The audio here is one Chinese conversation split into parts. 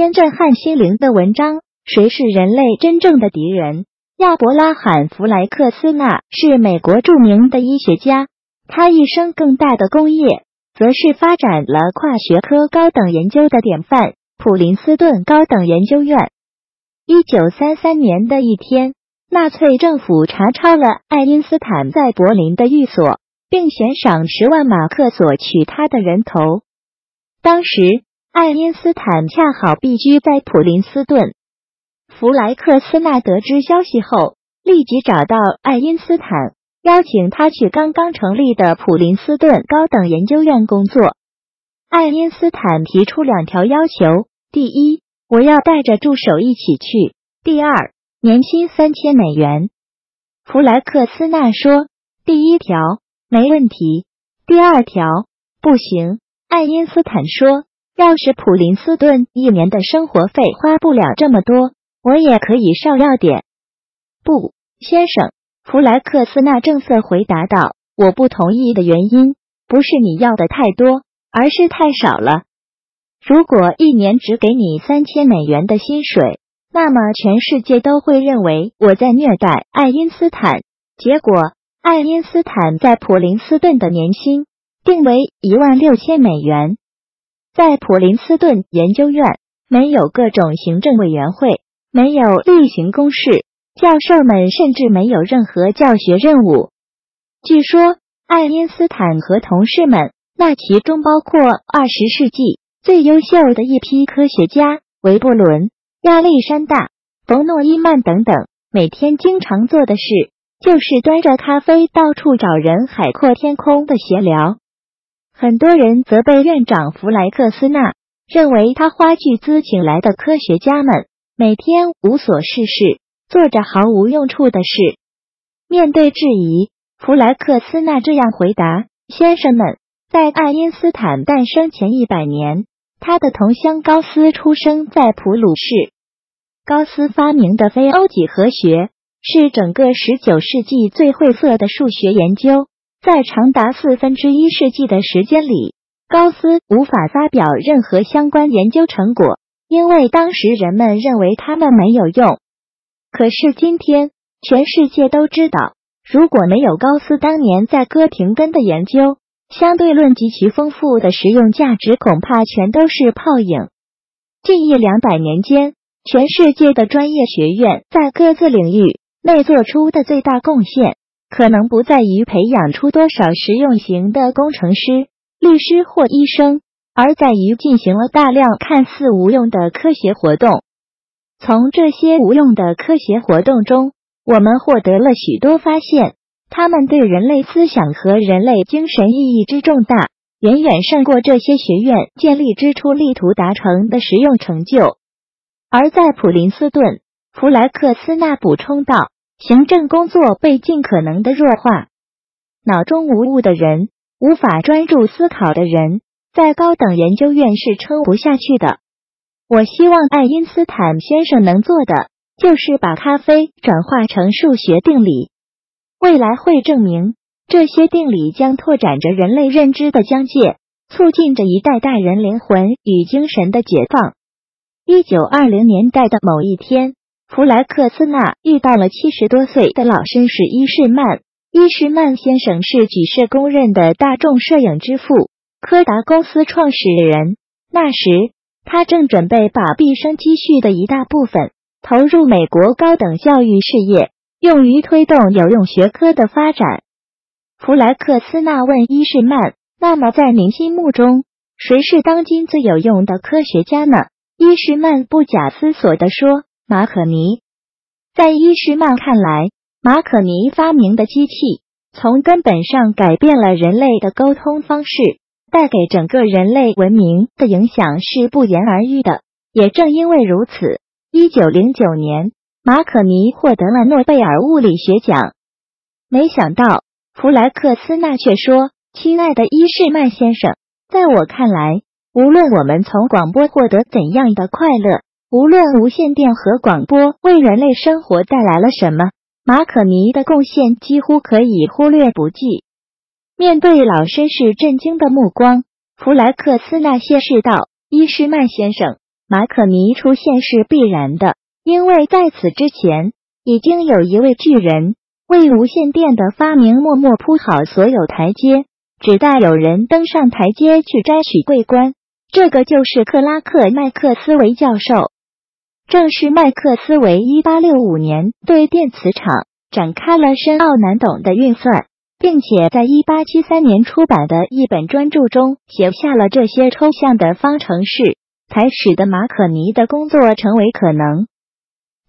篇震撼心灵的文章：谁是人类真正的敌人？亚伯拉罕·弗莱克斯纳是美国著名的医学家，他一生更大的功业，则是发展了跨学科高等研究的典范——普林斯顿高等研究院。一九三三年的一天，纳粹政府查抄了爱因斯坦在柏林的寓所，并悬赏十万马克索取他的人头。当时，爱因斯坦恰好避居在普林斯顿。弗莱克斯纳得知消息后，立即找到爱因斯坦，邀请他去刚刚成立的普林斯顿高等研究院工作。爱因斯坦提出两条要求：第一，我要带着助手一起去；第二，年薪三千美元。弗莱克斯纳说：“第一条没问题，第二条不行。”爱因斯坦说。要是普林斯顿一年的生活费花不了这么多，我也可以少要点。不，先生，弗莱克斯纳正色回答道：“我不同意的原因不是你要的太多，而是太少了。如果一年只给你三千美元的薪水，那么全世界都会认为我在虐待爱因斯坦。结果，爱因斯坦在普林斯顿的年薪定为一万六千美元。”在普林斯顿研究院，没有各种行政委员会，没有例行公事，教授们甚至没有任何教学任务。据说，爱因斯坦和同事们，那其中包括二十世纪最优秀的一批科学家韦伯伦、亚历山大、冯诺依曼等等，每天经常做的事就是端着咖啡到处找人海阔天空的闲聊。很多人责备院长弗莱克斯纳，认为他花巨资请来的科学家们每天无所事事，做着毫无用处的事。面对质疑，弗莱克斯纳这样回答：“先生们，在爱因斯坦诞生前一百年，他的同乡高斯出生在普鲁士。高斯发明的非欧几何学是整个十九世纪最晦涩的数学研究。”在长达四分之一世纪的时间里，高斯无法发表任何相关研究成果，因为当时人们认为他们没有用。可是今天，全世界都知道，如果没有高斯当年在哥廷根的研究，相对论及其丰富的实用价值恐怕全都是泡影。近一两百年间，全世界的专业学院在各自领域内做出的最大贡献。可能不在于培养出多少实用型的工程师、律师或医生，而在于进行了大量看似无用的科学活动。从这些无用的科学活动中，我们获得了许多发现，他们对人类思想和人类精神意义之重大，远远胜过这些学院建立之初力图达成的实用成就。而在普林斯顿，弗莱克斯纳补充道。行政工作被尽可能的弱化，脑中无物的人，无法专注思考的人，在高等研究院是撑不下去的。我希望爱因斯坦先生能做的，就是把咖啡转化成数学定理。未来会证明，这些定理将拓展着人类认知的疆界，促进着一代代人灵魂与精神的解放。一九二零年代的某一天。弗莱克斯纳遇到了七十多岁的老绅士伊士曼。伊士曼先生是举世公认的大众摄影之父，柯达公司创始人。那时，他正准备把毕生积蓄的一大部分投入美国高等教育事业，用于推动有用学科的发展。弗莱克斯纳问伊士曼：“那么，在您心目中，谁是当今最有用的科学家呢？”伊士曼不假思索地说。马可尼，在伊士曼看来，马可尼发明的机器从根本上改变了人类的沟通方式，带给整个人类文明的影响是不言而喻的。也正因为如此，一九零九年，马可尼获得了诺贝尔物理学奖。没想到，弗莱克斯纳却说：“亲爱的伊士曼先生，在我看来，无论我们从广播获得怎样的快乐。”无论无线电和广播为人类生活带来了什么，马可尼的贡献几乎可以忽略不计。面对老绅士震惊的目光，弗莱克斯纳谢世道：“伊士曼先生，马可尼出现是必然的，因为在此之前已经有一位巨人为无线电的发明默默铺好所有台阶，只待有人登上台阶去摘取桂冠。这个就是克拉克·麦克斯韦教授。正是麦克斯韦一八六五年对电磁场展开了深奥难懂的运算，并且在一八七三年出版的一本专著中写下了这些抽象的方程式，才使得马可尼的工作成为可能。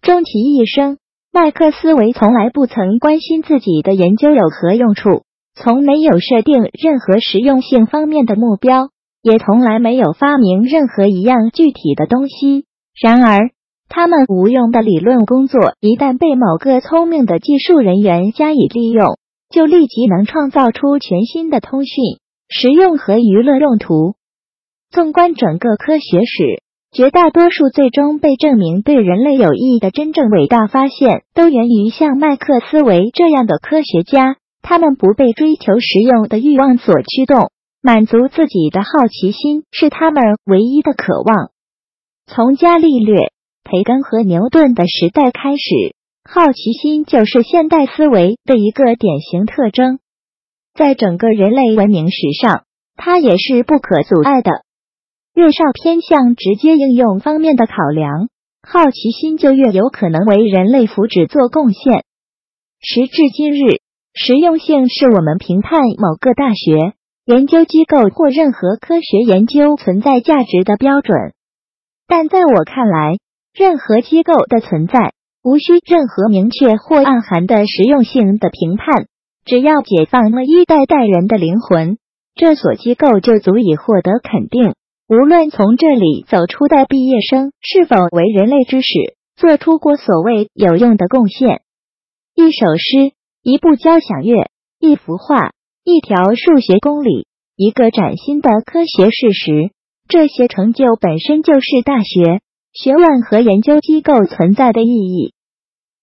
终其一生，麦克斯韦从来不曾关心自己的研究有何用处，从没有设定任何实用性方面的目标，也从来没有发明任何一样具体的东西。然而，他们无用的理论工作，一旦被某个聪明的技术人员加以利用，就立即能创造出全新的通讯、实用和娱乐用途。纵观整个科学史，绝大多数最终被证明对人类有益的真正伟大发现，都源于像麦克斯韦这样的科学家。他们不被追求实用的欲望所驱动，满足自己的好奇心是他们唯一的渴望。从伽利略。培根和牛顿的时代开始，好奇心就是现代思维的一个典型特征。在整个人类文明史上，它也是不可阻碍的。越少偏向直接应用方面的考量，好奇心就越有可能为人类福祉做贡献。时至今日，实用性是我们评判某个大学、研究机构或任何科学研究存在价值的标准。但在我看来，任何机构的存在无需任何明确或暗含的实用性的评判，只要解放了一代代人的灵魂，这所机构就足以获得肯定。无论从这里走出的毕业生是否为人类知识做出过所谓有用的贡献，一首诗、一部交响乐、一幅画、一条数学公理、一个崭新的科学事实，这些成就本身就是大学。学问和研究机构存在的意义，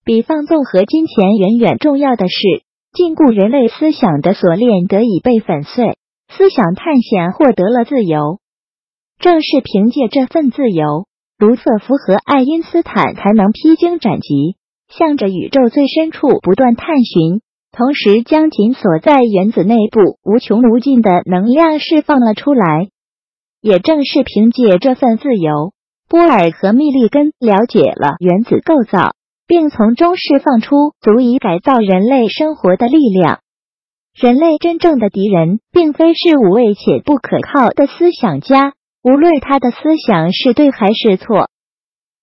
比放纵和金钱远远重要的是，禁锢人类思想的锁链得以被粉碎，思想探险获得了自由。正是凭借这份自由，卢瑟福和爱因斯坦才能披荆斩棘，向着宇宙最深处不断探寻，同时将紧锁在原子内部无穷无尽的能量释放了出来。也正是凭借这份自由。波尔和密利根了解了原子构造，并从中释放出足以改造人类生活的力量。人类真正的敌人，并非是无畏且不可靠的思想家，无论他的思想是对还是错。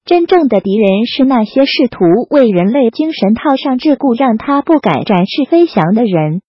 真正的敌人是那些试图为人类精神套上桎梏，让他不敢展翅飞翔的人。